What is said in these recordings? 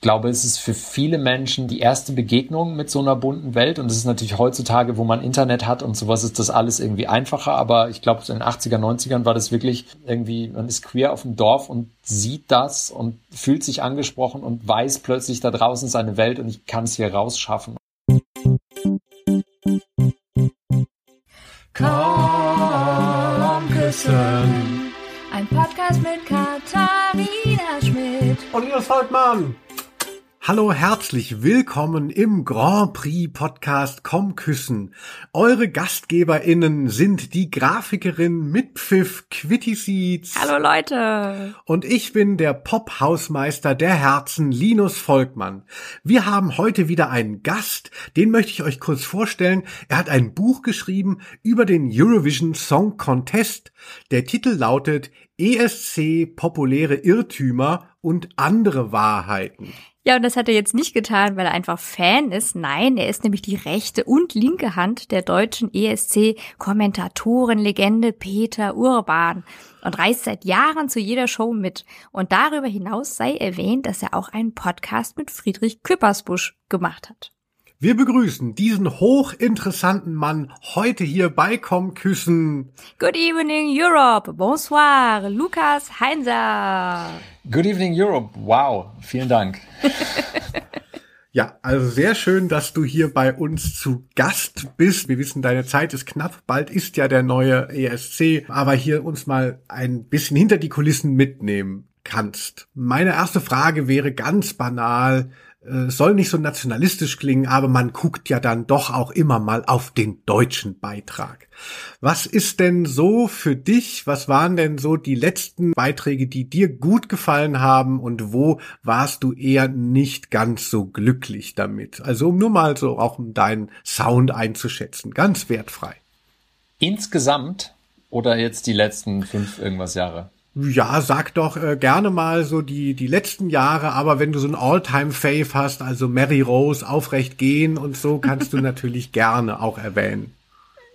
glaube, es ist für viele Menschen die erste Begegnung mit so einer bunten Welt. Und es ist natürlich heutzutage, wo man Internet hat und sowas, ist das alles irgendwie einfacher. Aber ich glaube, in den 80er, 90ern war das wirklich irgendwie, man ist queer auf dem Dorf und sieht das und fühlt sich angesprochen und weiß plötzlich, da draußen seine Welt und ich kann es hier rausschaffen. Komm küssen. Ein Podcast mit Katharina Schmidt und Linus Volkmann. Hallo, herzlich willkommen im Grand Prix Podcast Komm Küssen. Eure GastgeberInnen sind die Grafikerin mit Pfiff Quitty Seeds. Hallo Leute. Und ich bin der Pop-Hausmeister der Herzen Linus Volkmann. Wir haben heute wieder einen Gast, den möchte ich euch kurz vorstellen. Er hat ein Buch geschrieben über den Eurovision Song Contest. Der Titel lautet ESC populäre Irrtümer und andere Wahrheiten. Ja, und das hat er jetzt nicht getan, weil er einfach Fan ist. Nein, er ist nämlich die rechte und linke Hand der deutschen ESC-Kommentatorenlegende Peter Urban und reist seit Jahren zu jeder Show mit. Und darüber hinaus sei erwähnt, dass er auch einen Podcast mit Friedrich Küppersbusch gemacht hat. Wir begrüßen diesen hochinteressanten Mann heute hier bei Komm Küssen. Good evening Europe. Bonsoir. Lukas Heinzer. Good evening Europe. Wow. Vielen Dank. Ja, also sehr schön, dass du hier bei uns zu Gast bist. Wir wissen, deine Zeit ist knapp. Bald ist ja der neue ESC, aber hier uns mal ein bisschen hinter die Kulissen mitnehmen kannst. Meine erste Frage wäre ganz banal äh, soll nicht so nationalistisch klingen, aber man guckt ja dann doch auch immer mal auf den deutschen Beitrag. Was ist denn so für dich, was waren denn so die letzten Beiträge, die dir gut gefallen haben und wo warst du eher nicht ganz so glücklich damit? Also um nur mal so auch um deinen Sound einzuschätzen, ganz wertfrei. Insgesamt oder jetzt die letzten fünf irgendwas Jahre? Ja, sag doch äh, gerne mal so die, die letzten Jahre, aber wenn du so ein All-Time-Fave hast, also Mary Rose, Aufrecht gehen und so, kannst du natürlich gerne auch erwähnen.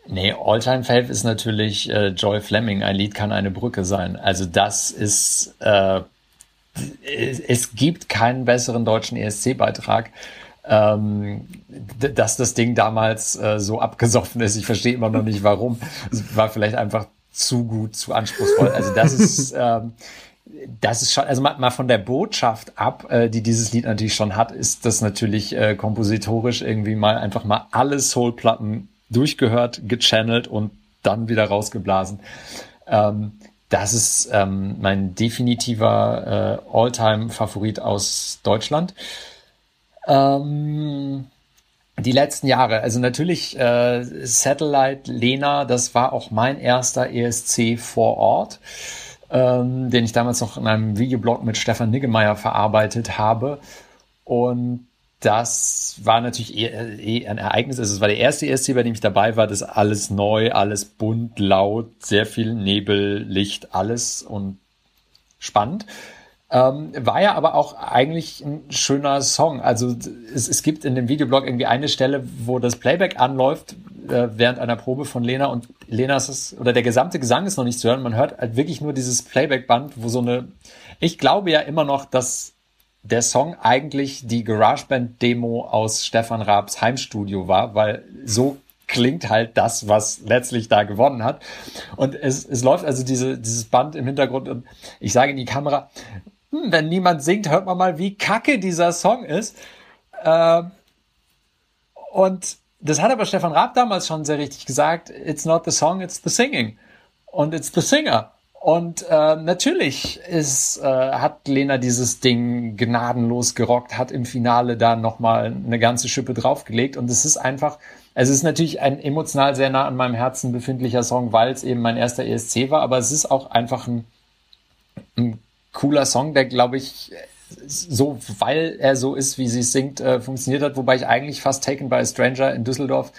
Nee, All-Time-Fave ist natürlich äh, Joy Fleming, ein Lied kann eine Brücke sein. Also das ist, äh, es gibt keinen besseren deutschen ESC-Beitrag. Ähm, dass das Ding damals äh, so abgesoffen ist. Ich verstehe immer noch nicht warum. Es war vielleicht einfach zu gut, zu anspruchsvoll. Also das ist, ähm, das ist schon, also mal, mal von der Botschaft ab, äh, die dieses Lied natürlich schon hat, ist das natürlich äh, kompositorisch irgendwie mal einfach mal alle Soulplatten durchgehört, gechannelt und dann wieder rausgeblasen. Ähm, das ist ähm, mein definitiver äh, All-Time-Favorit aus Deutschland. Ähm, die letzten Jahre, also natürlich äh, Satellite Lena, das war auch mein erster ESC vor Ort, ähm, den ich damals noch in einem Videoblog mit Stefan Niggemeier verarbeitet habe. Und das war natürlich eh, eh ein Ereignis. Also es war der erste ESC, bei dem ich dabei war. Das alles neu, alles bunt, laut, sehr viel Nebel, Licht, alles und spannend. Ähm, war ja aber auch eigentlich ein schöner Song. Also es, es gibt in dem Videoblog irgendwie eine Stelle, wo das Playback anläuft äh, während einer Probe von Lena und Lena ist es, oder der gesamte Gesang ist noch nicht zu hören. Man hört halt wirklich nur dieses Playback-Band, wo so eine, ich glaube ja immer noch, dass der Song eigentlich die GarageBand-Demo aus Stefan Raabs Heimstudio war, weil so klingt halt das, was letztlich da gewonnen hat. Und es, es läuft also diese, dieses Band im Hintergrund und ich sage in die Kamera, hm, wenn niemand singt, hört man mal, wie kacke dieser Song ist. Äh, und das hat aber Stefan Raab damals schon sehr richtig gesagt. It's not the song, it's the singing. Und it's the singer. Und äh, natürlich ist, äh, hat Lena dieses Ding gnadenlos gerockt, hat im Finale da nochmal eine ganze Schippe draufgelegt. Und es ist einfach, es ist natürlich ein emotional sehr nah an meinem Herzen befindlicher Song, weil es eben mein erster ESC war. Aber es ist auch einfach ein, ein cooler Song, der, glaube ich, so, weil er so ist, wie sie singt, äh, funktioniert hat. Wobei ich eigentlich fast Taken by a Stranger in Düsseldorf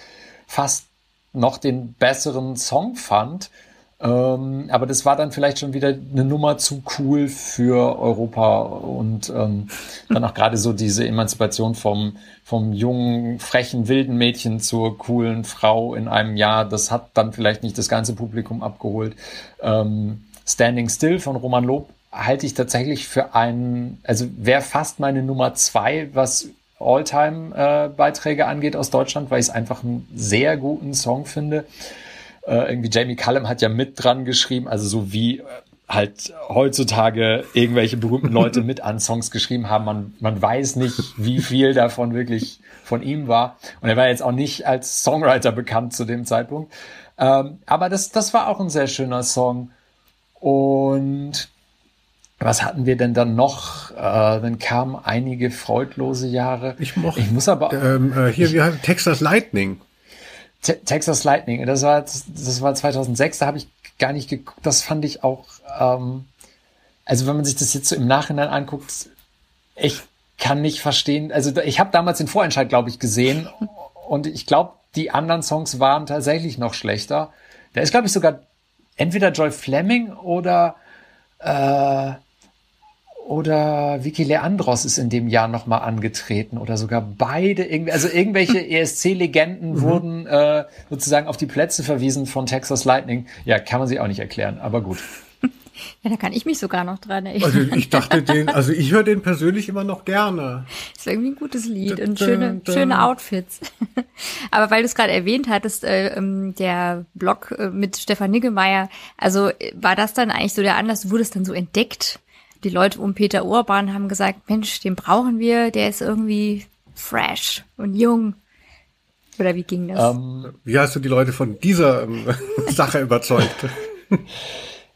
fast noch den besseren Song fand. Ähm, aber das war dann vielleicht schon wieder eine Nummer zu cool für Europa und ähm, dann auch gerade so diese Emanzipation vom, vom jungen, frechen, wilden Mädchen zur coolen Frau in einem Jahr. Das hat dann vielleicht nicht das ganze Publikum abgeholt. Ähm, Standing Still von Roman Lob halte ich tatsächlich für einen, also wäre fast meine Nummer zwei, was All-Time-Beiträge äh, angeht aus Deutschland, weil ich es einfach einen sehr guten Song finde. Äh, irgendwie Jamie Cullum hat ja mit dran geschrieben, also so wie äh, halt heutzutage irgendwelche berühmten Leute mit an Songs geschrieben haben. Man, man weiß nicht, wie viel davon wirklich von ihm war. Und er war jetzt auch nicht als Songwriter bekannt zu dem Zeitpunkt. Ähm, aber das, das war auch ein sehr schöner Song. Und was hatten wir denn dann noch? Äh, dann kamen einige freudlose Jahre. Ich, mochte, ich muss aber ähm, äh, hier wir haben Texas Lightning. Te Texas Lightning, das war das war 2006. Da habe ich gar nicht geguckt. Das fand ich auch. Ähm, also wenn man sich das jetzt so im Nachhinein anguckt, ich kann nicht verstehen. Also ich habe damals den Vorentscheid, glaube ich, gesehen und ich glaube, die anderen Songs waren tatsächlich noch schlechter. Da ist, glaube ich, sogar entweder Joy Fleming oder äh, oder Vicky Leandros ist in dem Jahr nochmal angetreten oder sogar beide irgendwie, also irgendwelche ESC-Legenden mhm. wurden äh, sozusagen auf die Plätze verwiesen von Texas Lightning. Ja, kann man sich auch nicht erklären, aber gut. Ja, da kann ich mich sogar noch dran erinnern. Also ich dachte den, also ich höre den persönlich immer noch gerne. Ist irgendwie ein gutes Lied und schöne, schöne Outfits. Aber weil du es gerade erwähnt hattest, äh, ähm, der Blog äh, mit Stefan Niggemeier, also äh, war das dann eigentlich so der Anlass, du wurdest dann so entdeckt die Leute um Peter Urban haben gesagt, Mensch, den brauchen wir, der ist irgendwie fresh und jung. Oder wie ging das? Um, ähm, wie hast du die Leute von dieser ähm, Sache überzeugt?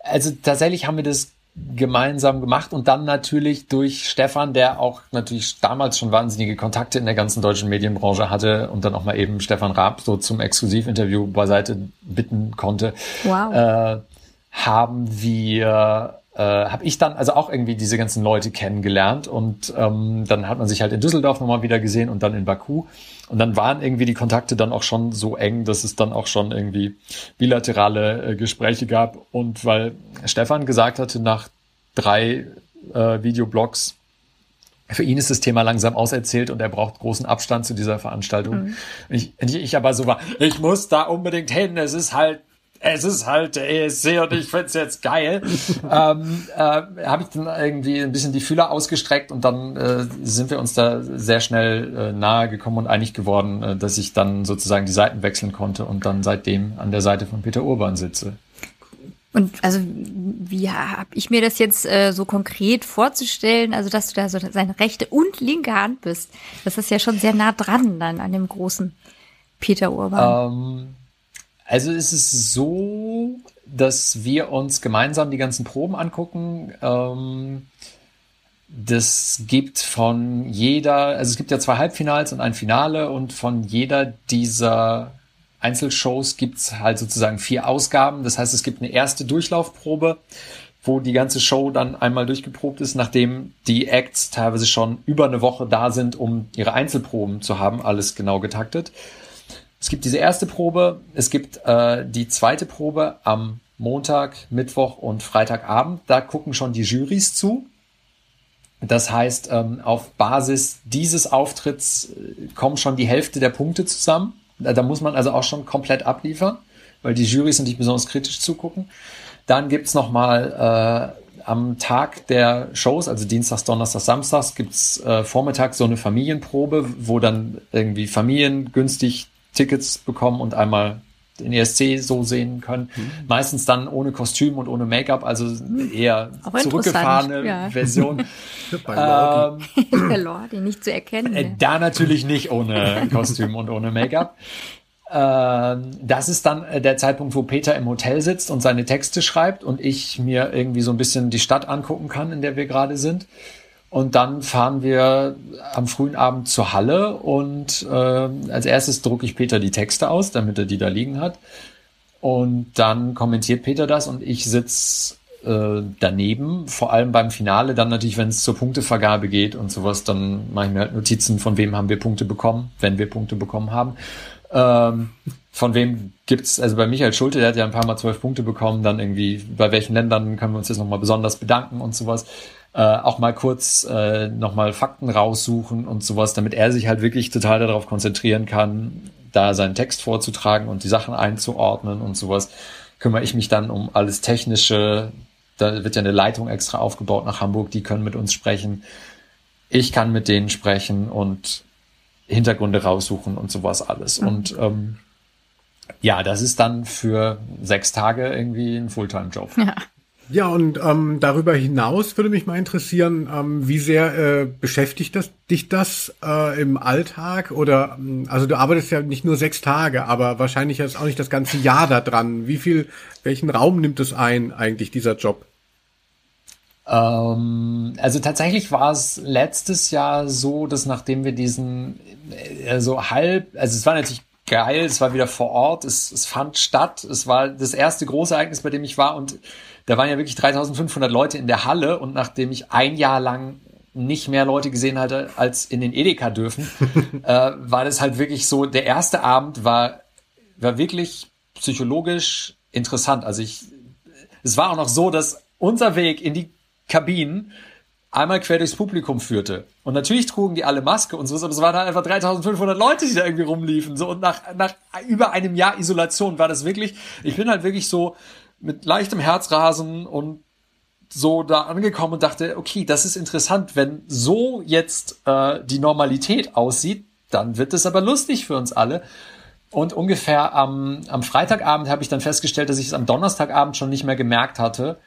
Also tatsächlich haben wir das gemeinsam gemacht und dann natürlich durch Stefan, der auch natürlich damals schon wahnsinnige Kontakte in der ganzen deutschen Medienbranche hatte und dann auch mal eben Stefan Raab so zum Exklusivinterview beiseite bitten konnte, wow. äh, haben wir äh, habe ich dann also auch irgendwie diese ganzen Leute kennengelernt und ähm, dann hat man sich halt in Düsseldorf nochmal wieder gesehen und dann in Baku und dann waren irgendwie die Kontakte dann auch schon so eng, dass es dann auch schon irgendwie bilaterale äh, Gespräche gab und weil Stefan gesagt hatte nach drei äh, Videoblogs für ihn ist das Thema langsam auserzählt und er braucht großen Abstand zu dieser Veranstaltung. Mhm. Ich, ich aber so war, ich muss da unbedingt hin, es ist halt es ist halt der ESC und ich find's jetzt geil, ähm, äh, habe ich dann irgendwie ein bisschen die Fühler ausgestreckt und dann äh, sind wir uns da sehr schnell äh, nahe gekommen und einig geworden, äh, dass ich dann sozusagen die Seiten wechseln konnte und dann seitdem an der Seite von Peter Urban sitze. Und also wie habe ich mir das jetzt äh, so konkret vorzustellen, also dass du da so seine rechte und linke Hand bist? Das ist ja schon sehr nah dran dann an dem großen Peter Urban. Ähm, also ist es so, dass wir uns gemeinsam die ganzen Proben angucken. Ähm, das gibt von jeder, also es gibt ja zwei Halbfinals und ein Finale und von jeder dieser Einzelshows gibt's halt sozusagen vier Ausgaben. Das heißt, es gibt eine erste Durchlaufprobe, wo die ganze Show dann einmal durchgeprobt ist, nachdem die Acts teilweise schon über eine Woche da sind, um ihre Einzelproben zu haben, alles genau getaktet. Es gibt diese erste Probe, es gibt äh, die zweite Probe am Montag, Mittwoch und Freitagabend. Da gucken schon die Jurys zu. Das heißt, ähm, auf Basis dieses Auftritts äh, kommen schon die Hälfte der Punkte zusammen. Da, muss man also auch schon komplett abliefern, weil die Jurys natürlich besonders kritisch zugucken. Dann gibt's noch mal äh, am Tag der Shows, also Dienstags, Donnerstags, Samstags, gibt's äh, vormittags so eine Familienprobe, wo dann irgendwie Familien günstig Tickets bekommen und einmal den ESC so sehen können. Mhm. Meistens dann ohne Kostüm und ohne Make-up, also eher Auch zurückgefahrene ja. Version. ähm, Der Lordi nicht zu erkennen. Äh, ne? Da natürlich nicht ohne Kostüm und ohne Make-up. Ähm, das ist dann äh, der Zeitpunkt, wo Peter im Hotel sitzt und seine Texte schreibt und ich mir irgendwie so ein bisschen die Stadt angucken kann, in der wir gerade sind. Und dann fahren wir am frühen Abend zur Halle und äh, als erstes drucke ich Peter die Texte aus, damit er die da liegen hat. Und dann kommentiert Peter das und ich sitz äh, daneben, vor allem beim Finale, dann natürlich, wenn es zur Punktevergabe geht und sowas, dann mache ich mir halt Notizen, von wem haben wir Punkte bekommen, wenn wir Punkte bekommen haben. Ähm, von wem gibt's, also bei Michael Schulte, der hat ja ein paar Mal zwölf Punkte bekommen, dann irgendwie, bei welchen Ländern können wir uns jetzt nochmal besonders bedanken und sowas äh, auch mal kurz äh, nochmal Fakten raussuchen und sowas, damit er sich halt wirklich total darauf konzentrieren kann, da seinen Text vorzutragen und die Sachen einzuordnen und sowas, kümmere ich mich dann um alles Technische, da wird ja eine Leitung extra aufgebaut nach Hamburg, die können mit uns sprechen. Ich kann mit denen sprechen und Hintergründe raussuchen und sowas alles. Mhm. Und ähm, ja, das ist dann für sechs Tage irgendwie ein Fulltime-Job. Ja. Ja, und ähm, darüber hinaus würde mich mal interessieren, ähm, wie sehr äh, beschäftigt das, dich das äh, im Alltag? Oder ähm, also du arbeitest ja nicht nur sechs Tage, aber wahrscheinlich jetzt auch nicht das ganze Jahr da dran. Wie viel, welchen Raum nimmt es ein, eigentlich, dieser Job? Ähm, also tatsächlich war es letztes Jahr so, dass nachdem wir diesen äh, so halb, also es war natürlich geil, es war wieder vor Ort, es, es fand statt, es war das erste große Ereignis, bei dem ich war und da waren ja wirklich 3500 Leute in der Halle und nachdem ich ein Jahr lang nicht mehr Leute gesehen hatte, als in den Edeka dürfen, äh, war das halt wirklich so, der erste Abend war, war wirklich psychologisch interessant. Also ich, es war auch noch so, dass unser Weg in die Kabinen einmal quer durchs Publikum führte. Und natürlich trugen die alle Maske und so, aber es waren halt einfach 3500 Leute, die da irgendwie rumliefen. So, und nach, nach über einem Jahr Isolation war das wirklich, ich bin halt wirklich so, mit leichtem Herzrasen und so da angekommen und dachte, okay, das ist interessant. Wenn so jetzt äh, die Normalität aussieht, dann wird es aber lustig für uns alle. Und ungefähr am, am Freitagabend habe ich dann festgestellt, dass ich es am Donnerstagabend schon nicht mehr gemerkt hatte.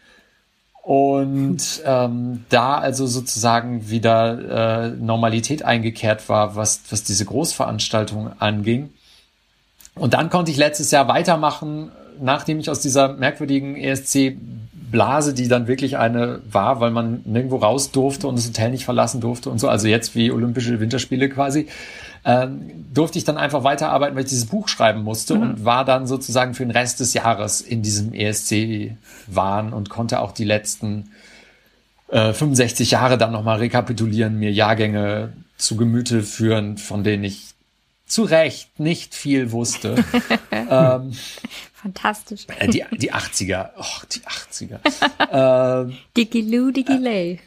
Und ähm, da also sozusagen wieder äh, Normalität eingekehrt war, was, was diese Großveranstaltung anging. Und dann konnte ich letztes Jahr weitermachen nachdem ich aus dieser merkwürdigen ESC-Blase, die dann wirklich eine war, weil man nirgendwo raus durfte und das Hotel nicht verlassen durfte und so, also jetzt wie Olympische Winterspiele quasi, ähm, durfte ich dann einfach weiterarbeiten, weil ich dieses Buch schreiben musste mhm. und war dann sozusagen für den Rest des Jahres in diesem ESC-Wahn und konnte auch die letzten äh, 65 Jahre dann nochmal rekapitulieren, mir Jahrgänge zu Gemüte führen, von denen ich zu Recht nicht viel wusste. ähm, Fantastisch. Äh, die, die 80er. Oh, die 80er. ähm, Digiloo, Digilay.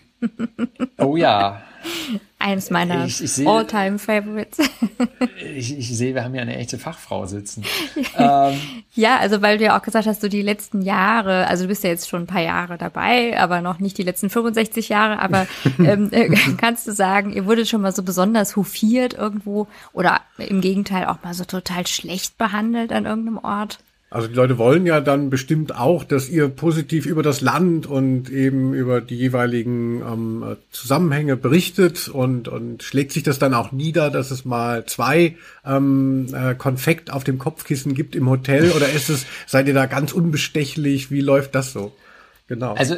oh ja. Eines meiner all-time Favorites. ich, ich sehe, wir haben hier eine echte Fachfrau sitzen. ähm, ja, also weil du ja auch gesagt hast, du die letzten Jahre, also du bist ja jetzt schon ein paar Jahre dabei, aber noch nicht die letzten 65 Jahre, aber ähm, äh, kannst du sagen, ihr wurdet schon mal so besonders hofiert irgendwo oder im Gegenteil auch mal so total schlecht behandelt an irgendeinem Ort? Also die Leute wollen ja dann bestimmt auch, dass ihr positiv über das Land und eben über die jeweiligen ähm, Zusammenhänge berichtet und, und schlägt sich das dann auch nieder, dass es mal zwei ähm, äh, Konfekt auf dem Kopfkissen gibt im Hotel oder ist es, seid ihr da ganz unbestechlich? Wie läuft das so? Genau. Also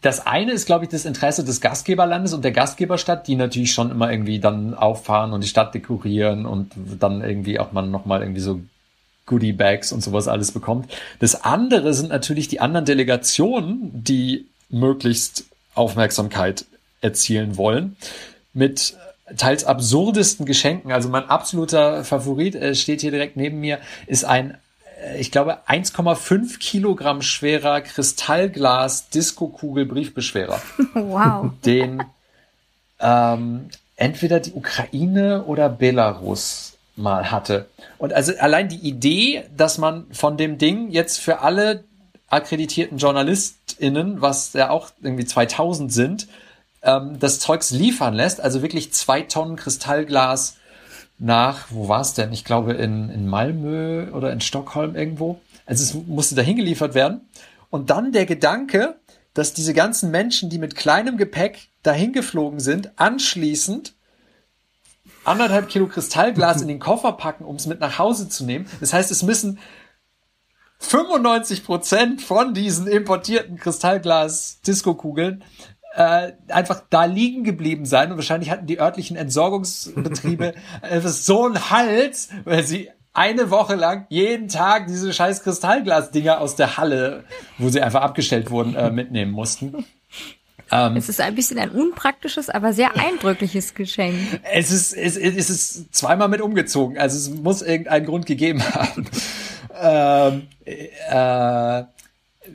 das eine ist, glaube ich, das Interesse des Gastgeberlandes und der Gastgeberstadt, die natürlich schon immer irgendwie dann auffahren und die Stadt dekorieren und dann irgendwie auch man nochmal irgendwie so Goodie Bags und sowas alles bekommt. Das andere sind natürlich die anderen Delegationen, die möglichst Aufmerksamkeit erzielen wollen mit teils absurdesten Geschenken. Also mein absoluter Favorit äh, steht hier direkt neben mir, ist ein äh, ich glaube, 1,5 Kilogramm schwerer Kristallglas Disco-Kugel Briefbeschwerer. Wow. Den ähm, entweder die Ukraine oder Belarus mal hatte. Und also allein die Idee, dass man von dem Ding jetzt für alle akkreditierten JournalistInnen, was ja auch irgendwie 2000 sind, ähm, das Zeugs liefern lässt, also wirklich zwei Tonnen Kristallglas nach, wo war es denn? Ich glaube in, in Malmö oder in Stockholm irgendwo. Also es musste dahin geliefert werden. Und dann der Gedanke, dass diese ganzen Menschen, die mit kleinem Gepäck dahin geflogen sind, anschließend anderthalb Kilo Kristallglas in den Koffer packen, um es mit nach Hause zu nehmen. Das heißt, es müssen 95 Prozent von diesen importierten Kristallglas-Disco-Kugeln äh, einfach da liegen geblieben sein und wahrscheinlich hatten die örtlichen Entsorgungsbetriebe äh, so einen Hals, weil sie eine Woche lang jeden Tag diese scheiß Kristallglas-Dinger aus der Halle, wo sie einfach abgestellt wurden, äh, mitnehmen mussten. Ähm, es ist ein bisschen ein unpraktisches, aber sehr eindrückliches Geschenk. Es ist, es, es ist zweimal mit umgezogen, also es muss irgendeinen Grund gegeben haben. ähm, äh,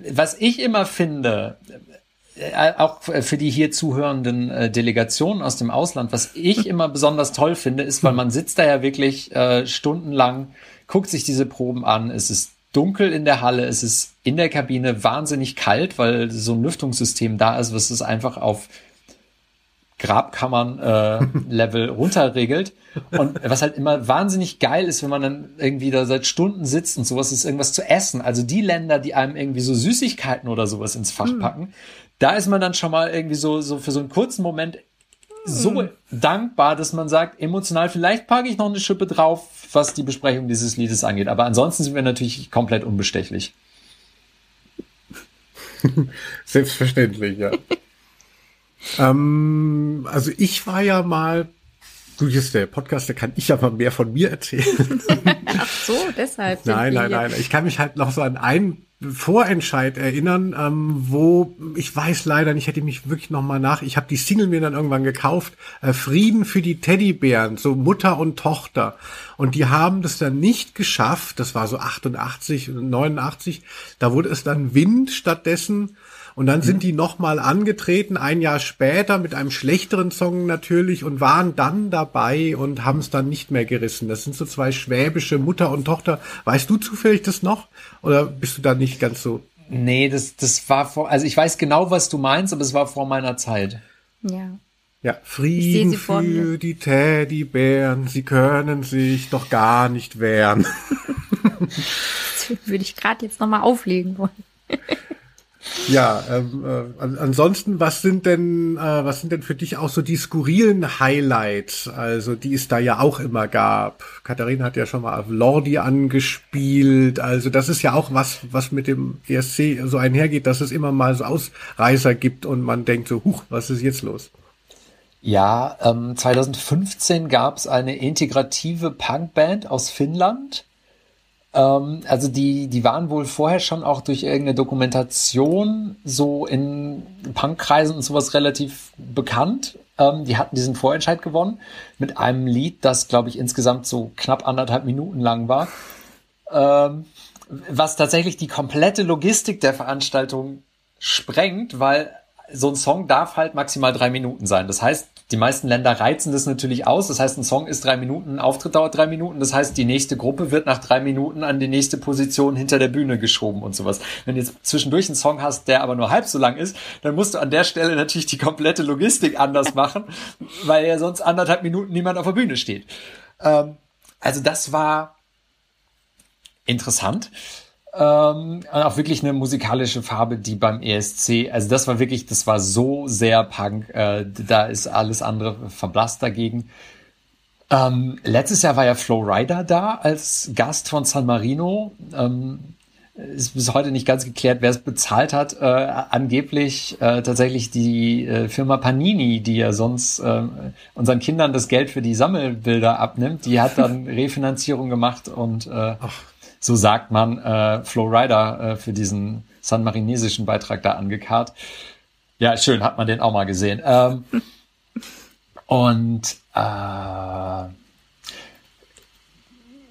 was ich immer finde, äh, auch für die hier zuhörenden äh, Delegationen aus dem Ausland, was ich immer besonders toll finde, ist, weil man sitzt da ja wirklich äh, stundenlang, guckt sich diese Proben an, es ist dunkel in der Halle, es ist in der Kabine wahnsinnig kalt, weil so ein Lüftungssystem da ist, was es einfach auf Grabkammern-Level äh, runterregelt. Und was halt immer wahnsinnig geil ist, wenn man dann irgendwie da seit Stunden sitzt und sowas ist, irgendwas zu essen. Also die Länder, die einem irgendwie so Süßigkeiten oder sowas ins Fach mm. packen, da ist man dann schon mal irgendwie so, so für so einen kurzen Moment so mm. dankbar, dass man sagt, emotional, vielleicht packe ich noch eine Schippe drauf, was die Besprechung dieses Liedes angeht. Aber ansonsten sind wir natürlich komplett unbestechlich. Selbstverständlich, ja. ähm, also ich war ja mal, du bist der Podcast, da kann ich aber mehr von mir erzählen. Ach so, deshalb. Nein, nein, nein. Ich kann mich halt noch so an einen Vorentscheid erinnern, ähm, wo ich weiß leider nicht, hätte ich mich wirklich noch mal nach. Ich habe die Single mir dann irgendwann gekauft. Äh, Frieden für die Teddybären, so Mutter und Tochter. Und die haben das dann nicht geschafft. Das war so 88 und 89. Da wurde es dann Wind stattdessen. Und dann sind mhm. die nochmal angetreten, ein Jahr später mit einem schlechteren Song natürlich und waren dann dabei und haben es dann nicht mehr gerissen. Das sind so zwei schwäbische Mutter und Tochter. Weißt du zufällig das noch? Oder bist du da nicht ganz so? Nee, das, das war vor, also ich weiß genau, was du meinst, aber es war vor meiner Zeit. Ja. Ja, Frieden für die Teddybären, sie können sich doch gar nicht wehren. das würde ich gerade jetzt nochmal auflegen wollen. Ja, ähm, äh, ansonsten, was sind denn, äh, was sind denn für dich auch so die skurrilen Highlights, also die es da ja auch immer gab? Katharina hat ja schon mal auf Lordi angespielt, also das ist ja auch was, was mit dem ESC so einhergeht, dass es immer mal so Ausreißer gibt und man denkt so, huch, was ist jetzt los? Ja, ähm, 2015 gab es eine integrative Punkband aus Finnland ähm, also die, die waren wohl vorher schon auch durch irgendeine Dokumentation so in Punkkreisen und sowas relativ bekannt. Ähm, die hatten diesen Vorentscheid gewonnen mit einem Lied, das, glaube ich, insgesamt so knapp anderthalb Minuten lang war. Ähm, was tatsächlich die komplette Logistik der Veranstaltung sprengt, weil so ein Song darf halt maximal drei Minuten sein. Das heißt, die meisten Länder reizen das natürlich aus. Das heißt, ein Song ist drei Minuten, ein Auftritt dauert drei Minuten. Das heißt, die nächste Gruppe wird nach drei Minuten an die nächste Position hinter der Bühne geschoben und sowas. Wenn du jetzt zwischendurch einen Song hast, der aber nur halb so lang ist, dann musst du an der Stelle natürlich die komplette Logistik anders machen, weil ja sonst anderthalb Minuten niemand auf der Bühne steht. Ähm, also das war interessant. Ähm, auch wirklich eine musikalische Farbe, die beim ESC, also das war wirklich, das war so sehr Punk, äh, da ist alles andere verblasst dagegen. Ähm, letztes Jahr war ja Flo Rida da als Gast von San Marino. Ähm, ist bis heute nicht ganz geklärt, wer es bezahlt hat. Äh, angeblich äh, tatsächlich die äh, Firma Panini, die ja sonst äh, unseren Kindern das Geld für die Sammelbilder abnimmt, die hat dann Refinanzierung gemacht und äh, so sagt man, äh, Flo Rider äh, für diesen San Marinesischen Beitrag da angekarrt. Ja, schön, hat man den auch mal gesehen. Ähm, und äh,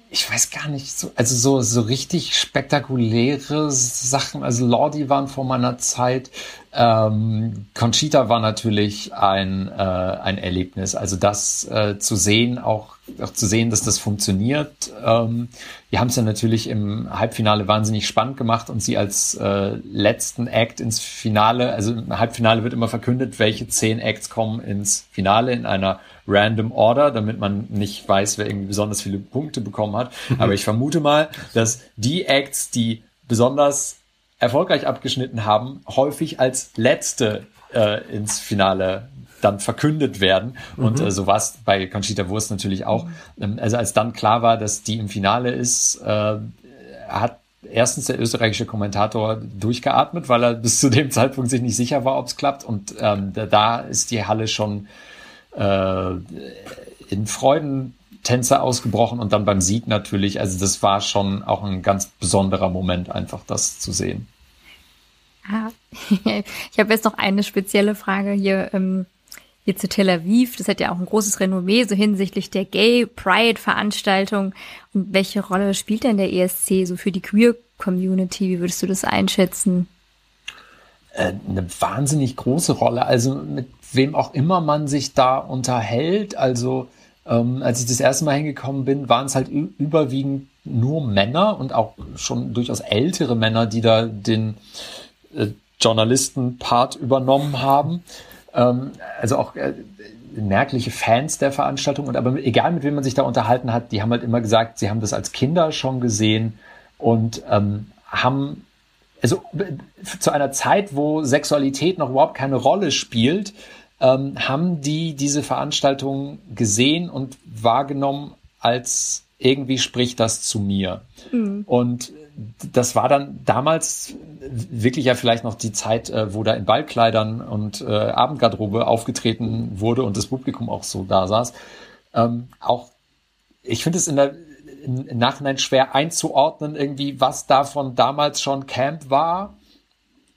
ich weiß gar nicht, so, also so, so richtig spektakuläre Sachen. Also Lordi waren vor meiner Zeit. Ähm, Conchita war natürlich ein, äh, ein Erlebnis. Also das äh, zu sehen, auch, auch zu sehen, dass das funktioniert. Ähm, wir haben es ja natürlich im Halbfinale wahnsinnig spannend gemacht und sie als äh, letzten Act ins Finale, also im Halbfinale wird immer verkündet, welche zehn Acts kommen ins Finale in einer random Order, damit man nicht weiß, wer irgendwie besonders viele Punkte bekommen hat. Aber ich vermute mal, dass die Acts, die besonders erfolgreich abgeschnitten haben, häufig als letzte äh, ins Finale dann verkündet werden. Und mhm. äh, so war es bei Conchita Wurst natürlich auch. Ähm, also als dann klar war, dass die im Finale ist, äh, hat erstens der österreichische Kommentator durchgeatmet, weil er bis zu dem Zeitpunkt sich nicht sicher war, ob es klappt. Und ähm, da ist die Halle schon äh, in Freudentänze ausgebrochen und dann beim Sieg natürlich. Also das war schon auch ein ganz besonderer Moment, einfach das zu sehen. Ah, ich habe jetzt noch eine spezielle Frage hier, ähm, hier zu Tel Aviv. Das hat ja auch ein großes Renommee, so hinsichtlich der Gay Pride Veranstaltung. Und welche Rolle spielt denn der ESC so für die Queer Community? Wie würdest du das einschätzen? Äh, eine wahnsinnig große Rolle. Also mit wem auch immer man sich da unterhält. Also Ähm, als ich das erste Mal hingekommen bin, waren es halt überwiegend nur Männer und auch schon durchaus ältere Männer, die da den äh, Journalisten-Part übernommen haben. Ähm, also auch äh, merkliche Fans der Veranstaltung. Und aber egal mit wem man sich da unterhalten hat, die haben halt immer gesagt, sie haben das als Kinder schon gesehen und ähm, haben also zu einer Zeit, wo Sexualität noch überhaupt keine Rolle spielt, ähm, haben die diese Veranstaltung gesehen und wahrgenommen als irgendwie spricht das zu mir. Mhm. Und das war dann damals wirklich ja vielleicht noch die Zeit, äh, wo da in Ballkleidern und äh, Abendgarderobe aufgetreten wurde und das Publikum auch so da saß. Ähm, auch ich finde es in der im Nachhinein schwer einzuordnen, irgendwie, was davon damals schon Camp war.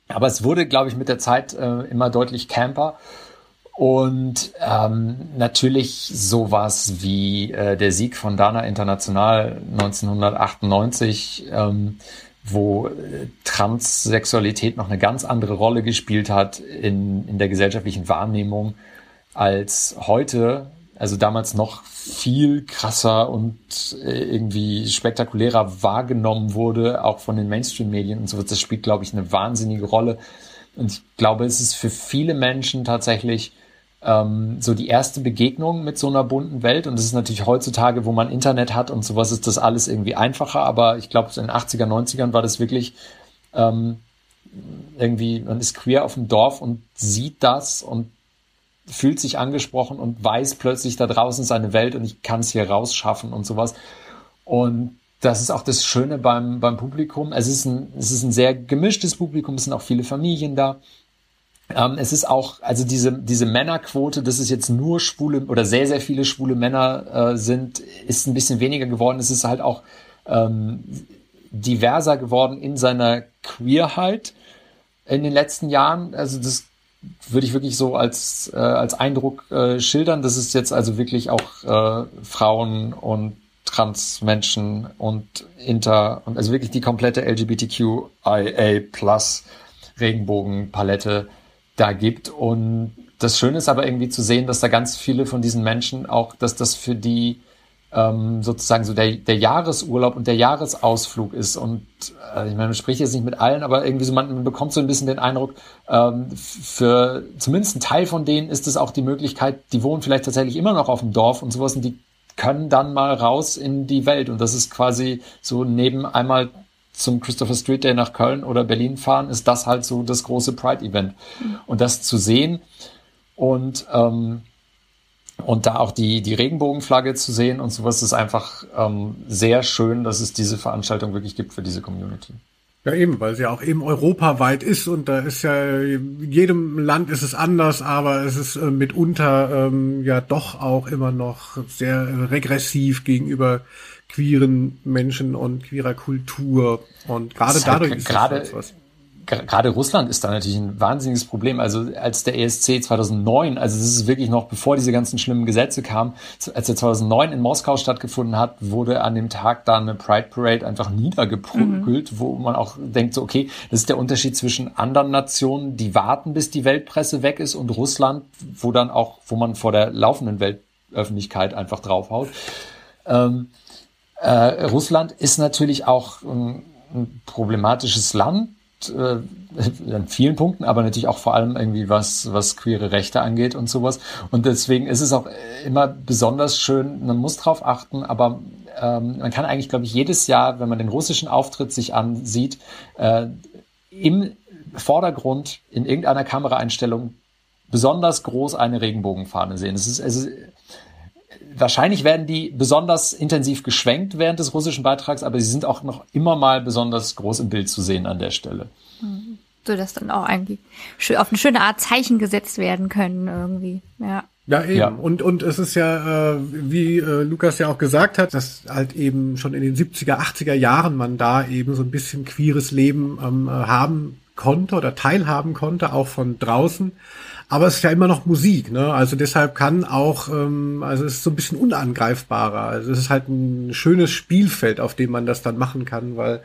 Aber es wurde, glaube ich, mit der Zeit äh, immer deutlich Camper. Und ähm, natürlich sowas wie äh, der Sieg von Dana International 1998, ähm, wo äh, Transsexualität noch eine ganz andere Rolle gespielt hat in, in der gesellschaftlichen Wahrnehmung als heute. Also damals noch viel krasser und äh, irgendwie spektakulärer wahrgenommen wurde, auch von den Mainstream-Medien und so. Das spielt, glaube ich, eine wahnsinnige Rolle. Und ich glaube, es ist für viele Menschen tatsächlich ähm, so die erste Begegnung mit so einer bunten Welt. Und es ist natürlich heutzutage, wo man Internet hat und sowas, ist das alles irgendwie einfacher. Aber ich glaube, in den 80er, 90ern war das wirklich ähm, irgendwie, man ist queer auf dem Dorf und sieht das und fühlt sich angesprochen und weiß plötzlich, da draußen ist eine Welt und ich kann es hier rausschaffen und sowas. Und das ist auch das Schöne beim, beim Publikum. Es ist, ein, es ist ein sehr gemischtes Publikum, es sind auch viele Familien da. Ähm, es ist auch, also diese, diese Männerquote, dass es jetzt nur schwule oder sehr, sehr viele schwule Männer äh, sind, ist ein bisschen weniger geworden. Es ist halt auch ähm, diverser geworden in seiner Queerheit in den letzten Jahren. Also das würde ich wirklich so als, äh, als Eindruck äh, schildern. Das ist jetzt also wirklich auch äh, Frauen und Transmenschen und Inter und also wirklich die komplette LGBTQIA plus Regenbogenpalette da gibt. Und das Schöne ist aber irgendwie zu sehen, dass da ganz viele von diesen Menschen auch, dass das für die ähm, sozusagen so der, der Jahresurlaub und der Jahresausflug ist. Und äh, ich meine, man spricht jetzt nicht mit allen, aber irgendwie so, man, man bekommt so ein bisschen den Eindruck, ähm, für zumindest ein Teil von denen ist es auch die Möglichkeit, die wohnen vielleicht tatsächlich immer noch auf dem Dorf und sowas und die können dann mal raus in die Welt. Und das ist quasi so neben einmal zum Christopher Street Day nach Köln oder Berlin fahren, ist das halt so das große Pride-Event. Mhm. Und das zu sehen und ähm, und da auch die, die Regenbogenflagge zu sehen und sowas ist einfach ähm, sehr schön, dass es diese Veranstaltung wirklich gibt für diese Community. Ja, eben, weil sie ja auch eben europaweit ist und da ist ja, in jedem Land ist es anders, aber es ist äh, mitunter ähm, ja doch auch immer noch sehr regressiv gegenüber queeren Menschen und queerer Kultur. Und gerade dadurch ist gerade, was gerade Russland ist da natürlich ein wahnsinniges Problem. Also als der ESC 2009, also das ist wirklich noch bevor diese ganzen schlimmen Gesetze kamen, als er 2009 in Moskau stattgefunden hat, wurde an dem Tag da eine Pride Parade einfach niedergeprügelt, mhm. wo man auch denkt so, okay, das ist der Unterschied zwischen anderen Nationen, die warten, bis die Weltpresse weg ist und Russland, wo dann auch, wo man vor der laufenden Weltöffentlichkeit einfach draufhaut. Ähm, äh, Russland ist natürlich auch ein, ein problematisches Land, äh, an vielen Punkten, aber natürlich auch vor allem irgendwie was, was queere Rechte angeht und sowas. Und deswegen ist es auch immer besonders schön, man muss drauf achten, aber ähm, man kann eigentlich, glaube ich, jedes Jahr, wenn man den russischen Auftritt sich ansieht, äh, im Vordergrund in irgendeiner Kameraeinstellung besonders groß eine Regenbogenfahne sehen. Es ist, es ist wahrscheinlich werden die besonders intensiv geschwenkt während des russischen Beitrags, aber sie sind auch noch immer mal besonders groß im Bild zu sehen an der Stelle. So dass dann auch eigentlich auf eine schöne Art Zeichen gesetzt werden können irgendwie. Ja. Ja, eben. Ja. Und, und es ist ja, äh, wie äh, Lukas ja auch gesagt hat, dass halt eben schon in den 70er, 80er Jahren man da eben so ein bisschen queeres Leben ähm, haben konnte oder teilhaben konnte, auch von draußen. Aber es ist ja immer noch Musik, ne? Also deshalb kann auch, ähm, also es ist so ein bisschen unangreifbarer. Also es ist halt ein schönes Spielfeld, auf dem man das dann machen kann, weil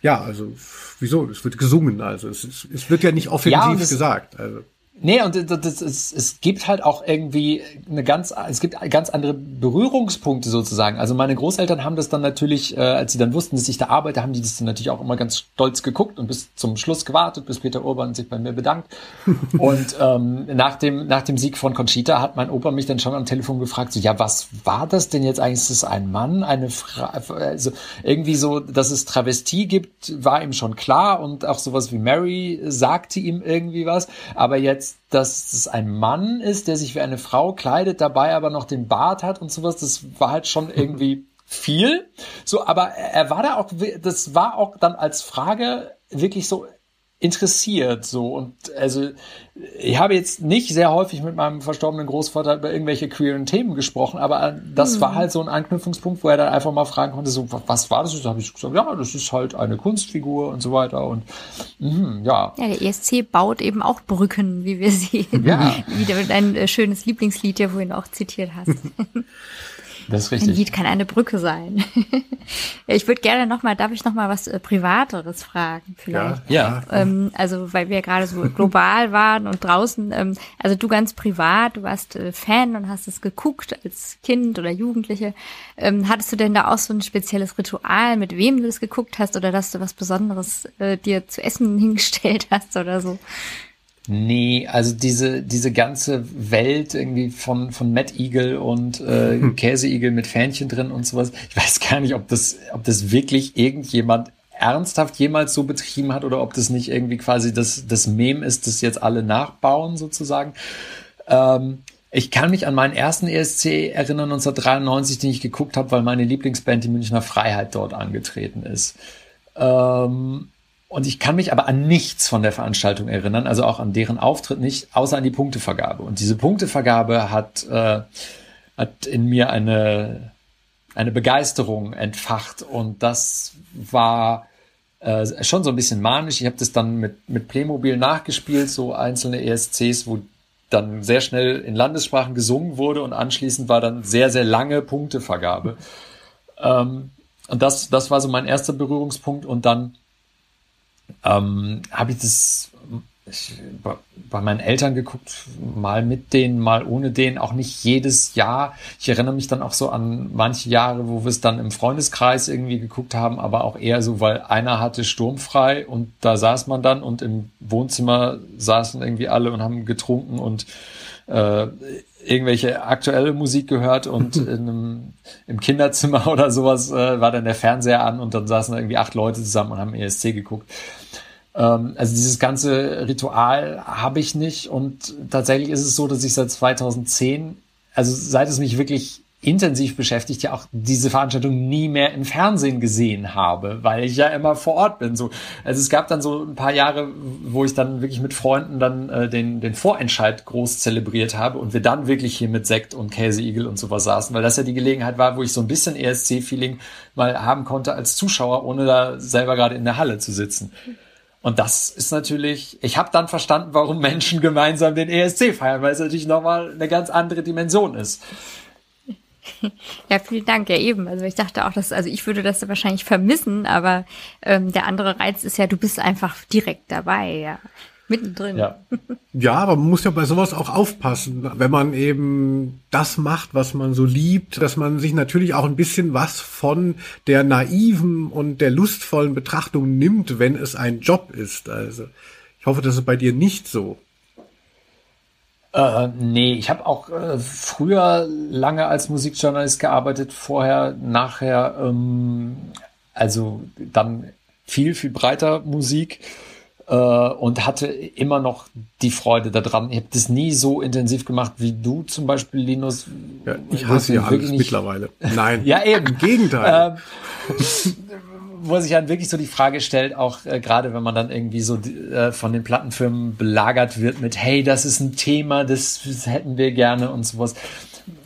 ja, also wieso? Es wird gesungen, also es, es, wird ja nicht offensiv ja, gesagt. Also. Nee, und das, es, es gibt halt auch irgendwie eine ganz, es gibt ganz andere Berührungspunkte sozusagen. Also meine Großeltern haben das dann natürlich, äh, als sie dann wussten, dass ich da arbeite, haben die das dann natürlich auch immer ganz stolz geguckt und bis zum Schluss gewartet, bis Peter Urban sich bei mir bedankt. und ähm, nach dem nach dem Sieg von Conchita hat mein Opa mich dann schon am Telefon gefragt, so ja, was war das denn jetzt eigentlich? Ist das ein Mann, eine Frau? Also irgendwie so, dass es Travestie gibt, war ihm schon klar und auch sowas wie Mary sagte ihm irgendwie was, aber jetzt dass es ein Mann ist, der sich wie eine Frau kleidet, dabei aber noch den Bart hat und sowas, das war halt schon irgendwie viel. So, aber er war da auch, das war auch dann als Frage wirklich so interessiert so und also ich habe jetzt nicht sehr häufig mit meinem verstorbenen Großvater über irgendwelche queeren Themen gesprochen, aber das mhm. war halt so ein Anknüpfungspunkt, wo er dann einfach mal fragen konnte, so was war das? Da habe ich gesagt, ja, das ist halt eine Kunstfigur und so weiter und mh, ja. Ja, der ESC baut eben auch Brücken, wie wir sehen. Ja. Wieder ein äh, schönes Lieblingslied, ja, wohin auch zitiert hast. Das ist richtig. Ein Lied kann eine Brücke sein. ich würde gerne noch mal, darf ich noch mal was äh, Privateres fragen vielleicht? Ja. ja. Ähm, also weil wir gerade so global waren und draußen. Ähm, also du ganz privat, du warst äh, Fan und hast es geguckt als Kind oder Jugendliche. Ähm, hattest du denn da auch so ein spezielles Ritual, mit wem du es geguckt hast oder dass du was Besonderes äh, dir zu essen hingestellt hast oder so? Nee, also diese, diese ganze Welt irgendwie von, von Matt Eagle und äh, Käseigel mit Fähnchen drin und sowas. Ich weiß gar nicht, ob das, ob das wirklich irgendjemand ernsthaft jemals so betrieben hat oder ob das nicht irgendwie quasi das, das Mem ist, das jetzt alle nachbauen sozusagen. Ähm, ich kann mich an meinen ersten ESC erinnern, 1993, den ich geguckt habe, weil meine Lieblingsband, die Münchner Freiheit, dort angetreten ist. Ähm, und ich kann mich aber an nichts von der Veranstaltung erinnern, also auch an deren Auftritt nicht, außer an die Punktevergabe. Und diese Punktevergabe hat, äh, hat in mir eine, eine Begeisterung entfacht. Und das war äh, schon so ein bisschen manisch. Ich habe das dann mit, mit Playmobil nachgespielt, so einzelne ESCs, wo dann sehr schnell in Landessprachen gesungen wurde und anschließend war dann sehr, sehr lange Punktevergabe. Ähm, und das, das war so mein erster Berührungspunkt. Und dann ähm, habe ich das ich, bei meinen Eltern geguckt, mal mit denen, mal ohne denen, auch nicht jedes Jahr. Ich erinnere mich dann auch so an manche Jahre, wo wir es dann im Freundeskreis irgendwie geguckt haben, aber auch eher so, weil einer hatte sturmfrei und da saß man dann und im Wohnzimmer saßen irgendwie alle und haben getrunken und äh, irgendwelche aktuelle Musik gehört und in einem, im Kinderzimmer oder sowas äh, war dann der Fernseher an und dann saßen irgendwie acht Leute zusammen und haben ESC geguckt. Ähm, also dieses ganze Ritual habe ich nicht und tatsächlich ist es so, dass ich seit 2010, also seit es mich wirklich intensiv beschäftigt, ja auch diese Veranstaltung nie mehr im Fernsehen gesehen habe, weil ich ja immer vor Ort bin. So, also es gab dann so ein paar Jahre, wo ich dann wirklich mit Freunden dann äh, den den Vorentscheid groß zelebriert habe und wir dann wirklich hier mit Sekt und Käseigel und sowas saßen, weil das ja die Gelegenheit war, wo ich so ein bisschen ESC-Feeling mal haben konnte als Zuschauer, ohne da selber gerade in der Halle zu sitzen. Und das ist natürlich, ich habe dann verstanden, warum Menschen gemeinsam den ESC feiern, weil es natürlich nochmal eine ganz andere Dimension ist. Ja, vielen Dank, ja eben. Also ich dachte auch, dass, also ich würde das wahrscheinlich vermissen, aber ähm, der andere Reiz ist ja, du bist einfach direkt dabei, ja. Mittendrin. Ja. ja, aber man muss ja bei sowas auch aufpassen, wenn man eben das macht, was man so liebt, dass man sich natürlich auch ein bisschen was von der naiven und der lustvollen Betrachtung nimmt, wenn es ein Job ist. Also ich hoffe, das ist bei dir nicht so. Äh, nee, ich habe auch äh, früher lange als Musikjournalist gearbeitet, vorher, nachher, ähm, also dann viel, viel breiter Musik äh, und hatte immer noch die Freude daran. Ich habe das nie so intensiv gemacht wie du zum Beispiel, Linus. Ja, ich hasse ja alles mittlerweile. Nein. ja, eben. Im Gegenteil. Ähm, wo sich dann wirklich so die Frage stellt, auch äh, gerade wenn man dann irgendwie so äh, von den Plattenfirmen belagert wird mit, hey, das ist ein Thema, das, das hätten wir gerne und sowas,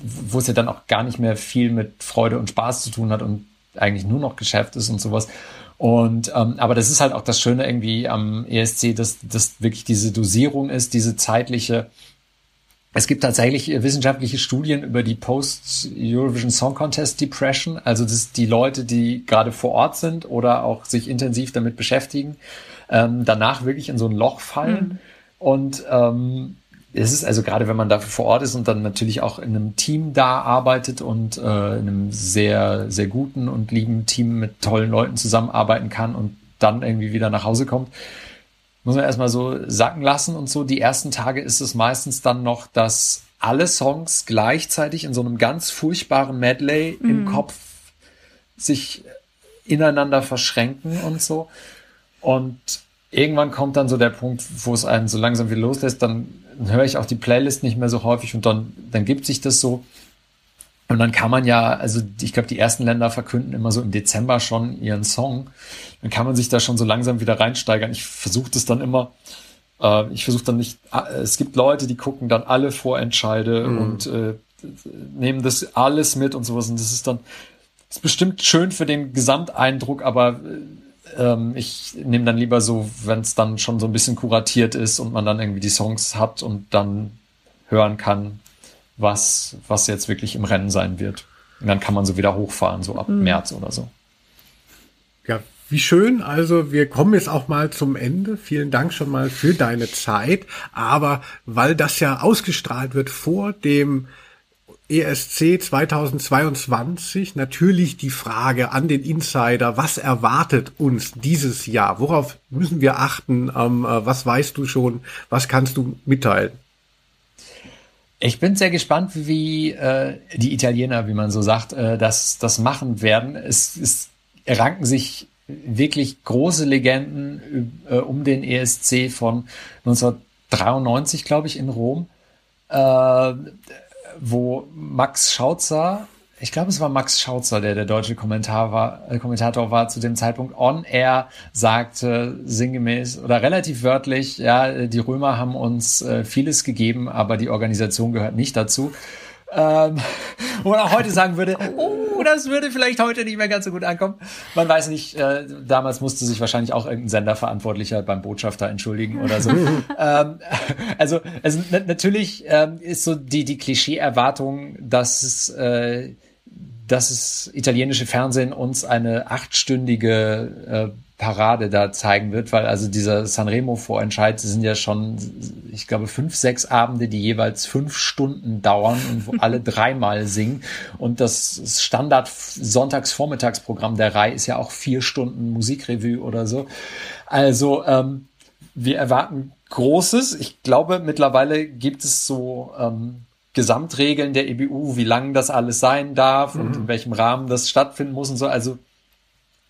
wo es ja dann auch gar nicht mehr viel mit Freude und Spaß zu tun hat und eigentlich nur noch Geschäft ist und sowas. Und ähm, aber das ist halt auch das Schöne irgendwie am ESC, dass das wirklich diese Dosierung ist, diese zeitliche es gibt tatsächlich wissenschaftliche Studien über die Post-Eurovision Song Contest Depression, also das die Leute, die gerade vor Ort sind oder auch sich intensiv damit beschäftigen, ähm, danach wirklich in so ein Loch fallen. Mhm. Und ähm, es ist also gerade, wenn man dafür vor Ort ist und dann natürlich auch in einem Team da arbeitet und äh, in einem sehr, sehr guten und lieben Team mit tollen Leuten zusammenarbeiten kann und dann irgendwie wieder nach Hause kommt, muss man erstmal so sacken lassen und so. Die ersten Tage ist es meistens dann noch, dass alle Songs gleichzeitig in so einem ganz furchtbaren Medley mhm. im Kopf sich ineinander verschränken und so. Und irgendwann kommt dann so der Punkt, wo es einen so langsam wieder loslässt, dann höre ich auch die Playlist nicht mehr so häufig und dann, dann gibt sich das so. Und dann kann man ja, also ich glaube, die ersten Länder verkünden immer so im Dezember schon ihren Song. Dann kann man sich da schon so langsam wieder reinsteigern. Ich versuche das dann immer, äh, ich versuche dann nicht, äh, es gibt Leute, die gucken dann alle Vorentscheide mhm. und äh, nehmen das alles mit und sowas. Und das ist dann, das ist bestimmt schön für den Gesamteindruck, aber ähm, ich nehme dann lieber so, wenn es dann schon so ein bisschen kuratiert ist und man dann irgendwie die Songs hat und dann hören kann, was, was jetzt wirklich im Rennen sein wird. Und dann kann man so wieder hochfahren, so ab mhm. März oder so. Ja, wie schön. Also wir kommen jetzt auch mal zum Ende. Vielen Dank schon mal für deine Zeit. Aber weil das ja ausgestrahlt wird vor dem ESC 2022 natürlich die Frage an den Insider, was erwartet uns dieses Jahr? Worauf müssen wir achten? Ähm, äh, was weißt du schon? Was kannst du mitteilen? Ich bin sehr gespannt, wie äh, die Italiener, wie man so sagt, äh, das, das machen werden. Es, es ranken sich wirklich große Legenden äh, um den ESC von 1993, glaube ich, in Rom. Äh, wo Max Schautzer, ich glaube, es war Max Schautzer, der der deutsche Kommentar war, äh, Kommentator war zu dem Zeitpunkt on air, sagte sinngemäß oder relativ wörtlich, ja, die Römer haben uns äh, vieles gegeben, aber die Organisation gehört nicht dazu. Ähm, wo man auch heute sagen würde, oh, das würde vielleicht heute nicht mehr ganz so gut ankommen. Man weiß nicht, äh, damals musste sich wahrscheinlich auch irgendein Senderverantwortlicher beim Botschafter entschuldigen oder so. ähm, also, also natürlich ähm, ist so die, die Klischee-Erwartung, dass es, äh, dass es italienische Fernsehen uns eine achtstündige äh, Parade da zeigen wird, weil also dieser Sanremo-Vorentscheid sind ja schon, ich glaube, fünf, sechs Abende, die jeweils fünf Stunden dauern und wo alle dreimal singen. Und das Standard Sonntagsvormittagsprogramm der Reihe ist ja auch vier Stunden Musikrevue oder so. Also ähm, wir erwarten Großes. Ich glaube, mittlerweile gibt es so ähm, Gesamtregeln der EBU, wie lang das alles sein darf mhm. und in welchem Rahmen das stattfinden muss und so. Also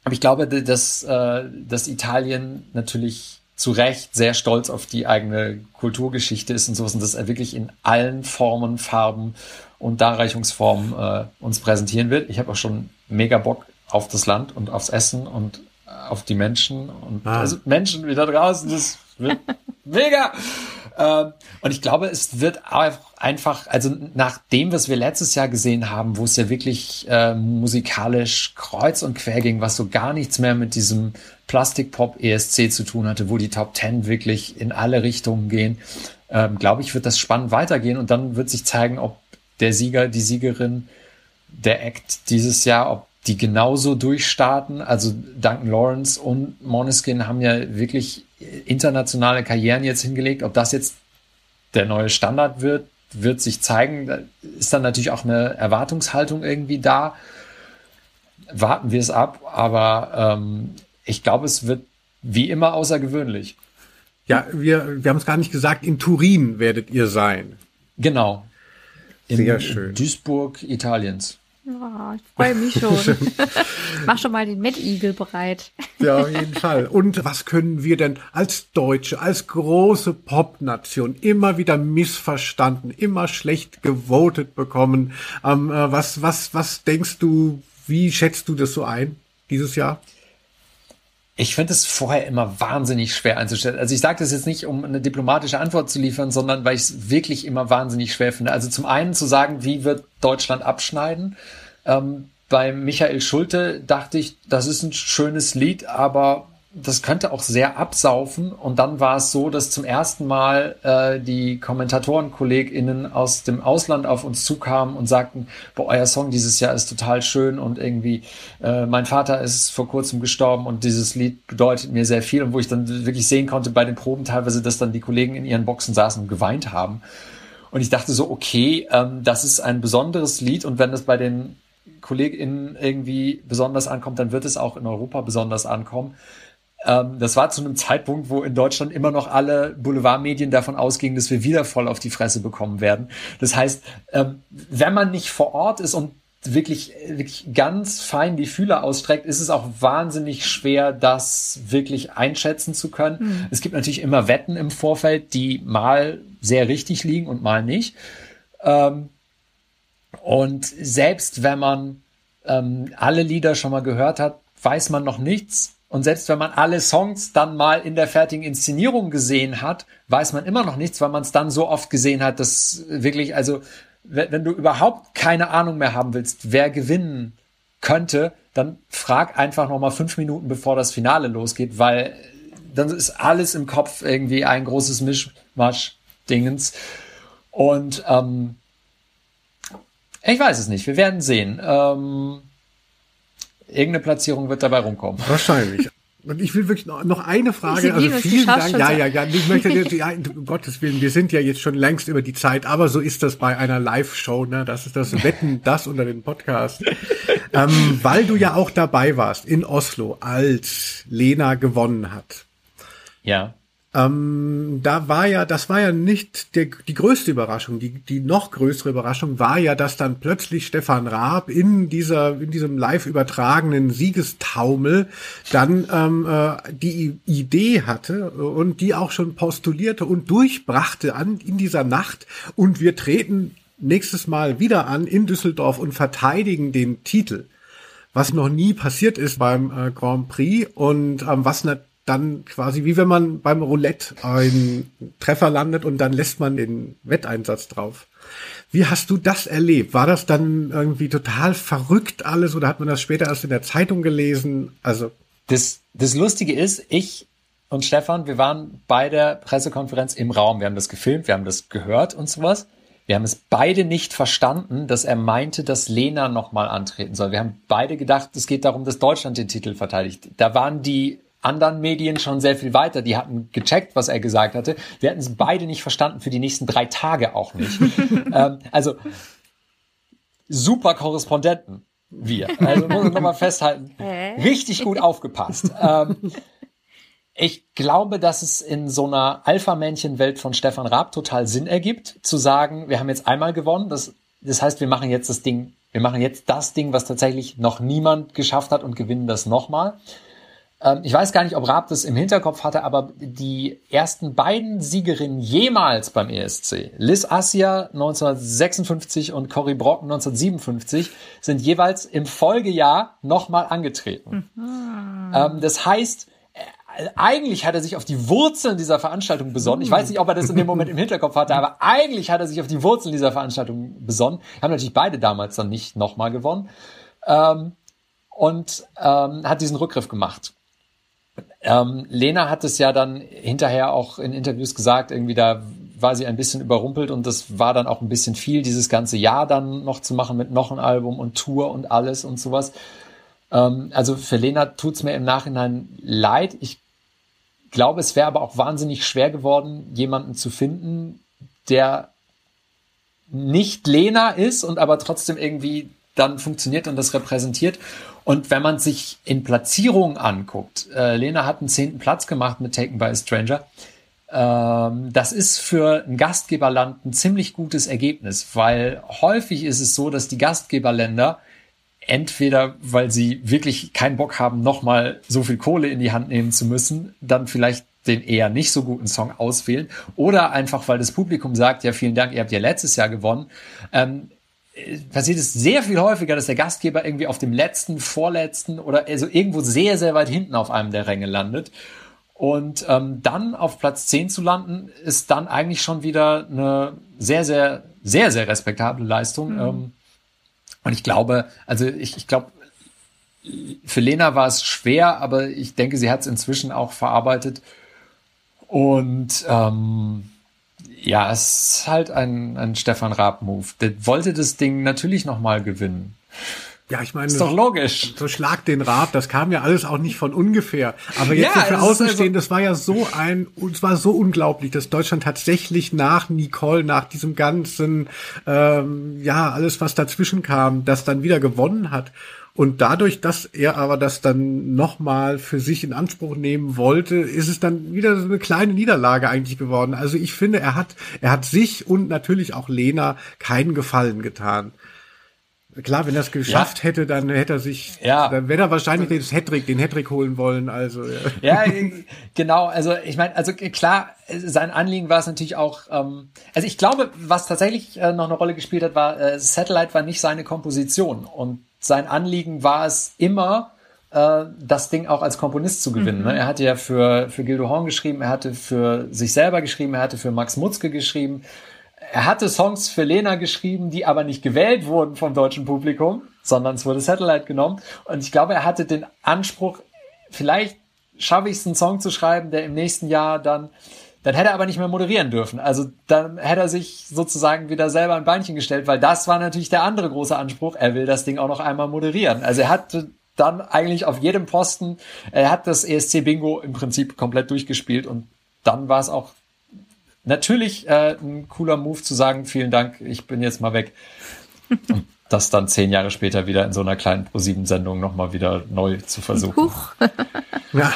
aber ich glaube, dass, äh, dass Italien natürlich zu Recht sehr stolz auf die eigene Kulturgeschichte ist und sowas und dass er wirklich in allen Formen, Farben und Darreichungsformen äh, uns präsentieren wird. Ich habe auch schon mega Bock auf das Land und aufs Essen und auf die Menschen und ah. also Menschen wieder draußen. Das wird mega. Ähm, und ich glaube, es wird einfach, also nach dem, was wir letztes Jahr gesehen haben, wo es ja wirklich äh, musikalisch kreuz und quer ging, was so gar nichts mehr mit diesem Plastikpop ESC zu tun hatte, wo die Top Ten wirklich in alle Richtungen gehen, ähm, glaube ich, wird das spannend weitergehen. Und dann wird sich zeigen, ob der Sieger, die Siegerin, der Act dieses Jahr, ob die genauso durchstarten. Also Duncan Lawrence und Moneskin haben ja wirklich internationale Karrieren jetzt hingelegt. Ob das jetzt der neue Standard wird, wird sich zeigen. Da ist dann natürlich auch eine Erwartungshaltung irgendwie da. Warten wir es ab, aber ähm, ich glaube, es wird wie immer außergewöhnlich. Ja, wir, wir haben es gar nicht gesagt, in Turin werdet ihr sein. Genau. In, Sehr schön. Duisburg Italiens. Ja, ich freue mich schon. Mach schon mal den Met bereit. ja, auf jeden Fall. Und was können wir denn als Deutsche, als große Popnation immer wieder missverstanden, immer schlecht gewotet bekommen? Ähm, äh, was, was, was denkst du, wie schätzt du das so ein dieses Jahr? Ich finde es vorher immer wahnsinnig schwer einzustellen. Also ich sage das jetzt nicht, um eine diplomatische Antwort zu liefern, sondern weil ich es wirklich immer wahnsinnig schwer finde. Also zum einen zu sagen, wie wird Deutschland abschneiden? Ähm, bei Michael Schulte dachte ich, das ist ein schönes Lied, aber das könnte auch sehr absaufen. Und dann war es so, dass zum ersten Mal äh, die KommentatorenkollegInnen aus dem Ausland auf uns zukamen und sagten, boah, euer Song dieses Jahr ist total schön und irgendwie äh, mein Vater ist vor kurzem gestorben und dieses Lied bedeutet mir sehr viel. Und wo ich dann wirklich sehen konnte bei den Proben teilweise, dass dann die Kollegen in ihren Boxen saßen und geweint haben. Und ich dachte so, okay, ähm, das ist ein besonderes Lied und wenn das bei den KollegInnen irgendwie besonders ankommt, dann wird es auch in Europa besonders ankommen. Ähm, das war zu einem Zeitpunkt, wo in Deutschland immer noch alle Boulevardmedien davon ausgingen, dass wir wieder voll auf die Fresse bekommen werden. Das heißt, ähm, wenn man nicht vor Ort ist und wirklich, wirklich ganz fein die Fühler ausstreckt, ist es auch wahnsinnig schwer, das wirklich einschätzen zu können. Mhm. Es gibt natürlich immer Wetten im Vorfeld, die mal sehr richtig liegen und mal nicht. Ähm, und selbst wenn man ähm, alle Lieder schon mal gehört hat, weiß man noch nichts. Und selbst wenn man alle Songs dann mal in der fertigen Inszenierung gesehen hat, weiß man immer noch nichts, weil man es dann so oft gesehen hat, dass wirklich, also wenn, du überhaupt keine Ahnung mehr haben willst, wer gewinnen könnte, dann frag einfach noch mal fünf Minuten, bevor das Finale losgeht, weil dann ist alles im Kopf irgendwie ein großes Mischmasch-Dingens. Und ähm, ich weiß es nicht. Wir werden sehen. Ähm, irgendeine Platzierung wird dabei rumkommen. Wahrscheinlich. Und ich will wirklich noch, noch eine Frage. Also vielen Dank. Ja, ja, ja. Ich möchte jetzt, ja, um Gottes Willen, wir sind ja jetzt schon längst über die Zeit, aber so ist das bei einer Live-Show, ne? Das ist das Wetten, das unter den Podcast. ähm, weil du ja auch dabei warst in Oslo, als Lena gewonnen hat. Ja. Ähm, da war ja, das war ja nicht der, die größte Überraschung. Die, die noch größere Überraschung war ja, dass dann plötzlich Stefan Raab in dieser, in diesem live übertragenen Siegestaumel dann ähm, äh, die Idee hatte und die auch schon postulierte und durchbrachte an in dieser Nacht. Und wir treten nächstes Mal wieder an in Düsseldorf und verteidigen den Titel was noch nie passiert ist beim äh, Grand Prix und ähm, was natürlich dann quasi wie wenn man beim Roulette einen Treffer landet und dann lässt man den Wetteinsatz drauf. Wie hast du das erlebt? War das dann irgendwie total verrückt alles oder hat man das später erst in der Zeitung gelesen? Also das, das Lustige ist, ich und Stefan, wir waren bei der Pressekonferenz im Raum. Wir haben das gefilmt, wir haben das gehört und sowas. Wir haben es beide nicht verstanden, dass er meinte, dass Lena nochmal antreten soll. Wir haben beide gedacht, es geht darum, dass Deutschland den Titel verteidigt. Da waren die anderen Medien schon sehr viel weiter. Die hatten gecheckt, was er gesagt hatte. Wir hatten es beide nicht verstanden, für die nächsten drei Tage auch nicht. ähm, also super Korrespondenten wir. Also muss ich nochmal festhalten. Richtig gut aufgepasst. Ähm, ich glaube, dass es in so einer Alpha-Männchen-Welt von Stefan Raab total Sinn ergibt, zu sagen, wir haben jetzt einmal gewonnen. Das, das heißt, wir machen jetzt das Ding, wir machen jetzt das Ding, was tatsächlich noch niemand geschafft hat und gewinnen das nochmal. Ähm, ich weiß gar nicht, ob Raab das im Hinterkopf hatte, aber die ersten beiden Siegerinnen jemals beim ESC, Liz Assia 1956 und Cory Brocken 1957, sind jeweils im Folgejahr nochmal angetreten. Mhm. Ähm, das heißt, äh, eigentlich hat er sich auf die Wurzeln dieser Veranstaltung besonnen. Ich weiß nicht, ob er das in dem Moment im Hinterkopf hatte, aber eigentlich hat er sich auf die Wurzeln dieser Veranstaltung besonnen. Haben natürlich beide damals dann nicht nochmal gewonnen. Ähm, und hat diesen Rückgriff gemacht. Ähm, Lena hat es ja dann hinterher auch in Interviews gesagt, irgendwie da war sie ein bisschen überrumpelt und das war dann auch ein bisschen viel, dieses ganze Jahr dann noch zu machen mit noch ein Album und Tour und alles und sowas. Ähm, also für Lena tut's mir im Nachhinein leid. Ich glaube, es wäre aber auch wahnsinnig schwer geworden, jemanden zu finden, der nicht Lena ist und aber trotzdem irgendwie dann funktioniert und das repräsentiert. Und wenn man sich in Platzierungen anguckt, äh, Lena hat einen zehnten Platz gemacht mit Taken by a Stranger. Ähm, das ist für ein Gastgeberland ein ziemlich gutes Ergebnis, weil häufig ist es so, dass die Gastgeberländer entweder, weil sie wirklich keinen Bock haben, nochmal so viel Kohle in die Hand nehmen zu müssen, dann vielleicht den eher nicht so guten Song auswählen oder einfach, weil das Publikum sagt, ja, vielen Dank, ihr habt ja letztes Jahr gewonnen. Ähm, passiert es sehr viel häufiger, dass der Gastgeber irgendwie auf dem letzten, vorletzten oder also irgendwo sehr, sehr weit hinten auf einem der Ränge landet. Und ähm, dann auf Platz 10 zu landen, ist dann eigentlich schon wieder eine sehr, sehr, sehr, sehr respektable Leistung. Mhm. Ähm, und ich glaube, also ich, ich glaube, für Lena war es schwer, aber ich denke, sie hat es inzwischen auch verarbeitet. Und ähm, ja, es ist halt ein, ein Stefan Raab-Move. Der wollte das Ding natürlich nochmal gewinnen. Ja, ich meine, ist doch logisch. So schlag den Rat, das kam ja alles auch nicht von ungefähr. Aber jetzt ja, so für Außenstehende, also das war ja so ein, es war so unglaublich, dass Deutschland tatsächlich nach Nicole, nach diesem ganzen, ähm, ja, alles was dazwischen kam, das dann wieder gewonnen hat. Und dadurch, dass er aber das dann nochmal für sich in Anspruch nehmen wollte, ist es dann wieder so eine kleine Niederlage eigentlich geworden. Also ich finde, er hat, er hat sich und natürlich auch Lena keinen Gefallen getan. Klar, wenn er es geschafft ja. hätte, dann hätte er sich, ja. dann wäre er wahrscheinlich den Hattrick, den Hattrick holen wollen. Also ja, ja genau. Also ich meine, also klar, sein Anliegen war es natürlich auch. Ähm, also ich glaube, was tatsächlich äh, noch eine Rolle gespielt hat, war äh, Satellite war nicht seine Komposition und sein Anliegen war es immer, äh, das Ding auch als Komponist zu gewinnen. Mhm. Ne? Er hatte ja für für Gildo Horn geschrieben, er hatte für sich selber geschrieben, er hatte für Max Mutzke geschrieben er hatte Songs für Lena geschrieben, die aber nicht gewählt wurden vom deutschen Publikum, sondern es wurde Satellite genommen. Und ich glaube, er hatte den Anspruch, vielleicht schaffe ich es, einen Song zu schreiben, der im nächsten Jahr dann, dann hätte er aber nicht mehr moderieren dürfen. Also dann hätte er sich sozusagen wieder selber ein Beinchen gestellt, weil das war natürlich der andere große Anspruch. Er will das Ding auch noch einmal moderieren. Also er hatte dann eigentlich auf jedem Posten, er hat das ESC Bingo im Prinzip komplett durchgespielt und dann war es auch natürlich äh, ein cooler Move zu sagen, vielen Dank, ich bin jetzt mal weg. Und das dann zehn Jahre später wieder in so einer kleinen Pro-7-Sendung nochmal wieder neu zu versuchen. ja,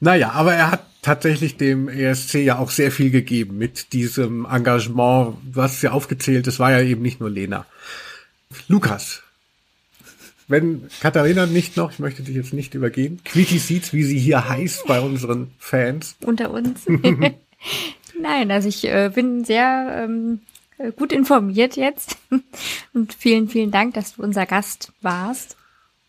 naja, aber er hat tatsächlich dem ESC ja auch sehr viel gegeben mit diesem Engagement, was ja aufgezählt ist, war ja eben nicht nur Lena. Lukas, wenn Katharina nicht noch, ich möchte dich jetzt nicht übergehen, Quitty Seeds, wie sie hier heißt bei unseren Fans. Unter uns. Nein, also ich äh, bin sehr ähm, gut informiert jetzt. Und vielen, vielen Dank, dass du unser Gast warst.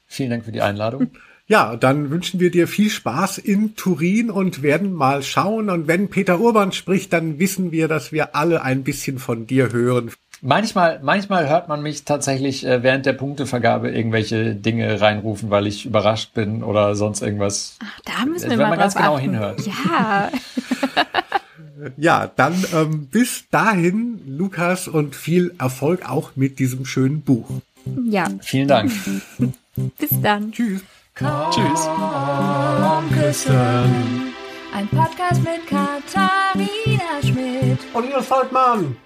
Vielen Dank für die Einladung. Ja, dann wünschen wir dir viel Spaß in Turin und werden mal schauen. Und wenn Peter Urban spricht, dann wissen wir, dass wir alle ein bisschen von dir hören. Manchmal, manchmal hört man mich tatsächlich äh, während der Punktevergabe irgendwelche Dinge reinrufen, weil ich überrascht bin oder sonst irgendwas. Ach, da müssen wir wenn mal man ganz genau achten. hinhört. Ja. Ja, dann ähm, bis dahin, Lukas, und viel Erfolg auch mit diesem schönen Buch. Ja. Vielen Dank. bis dann. Tschüss. Komm, Tschüss. Küssen. Ein Podcast mit Katharina Schmidt und Nils Volkmann.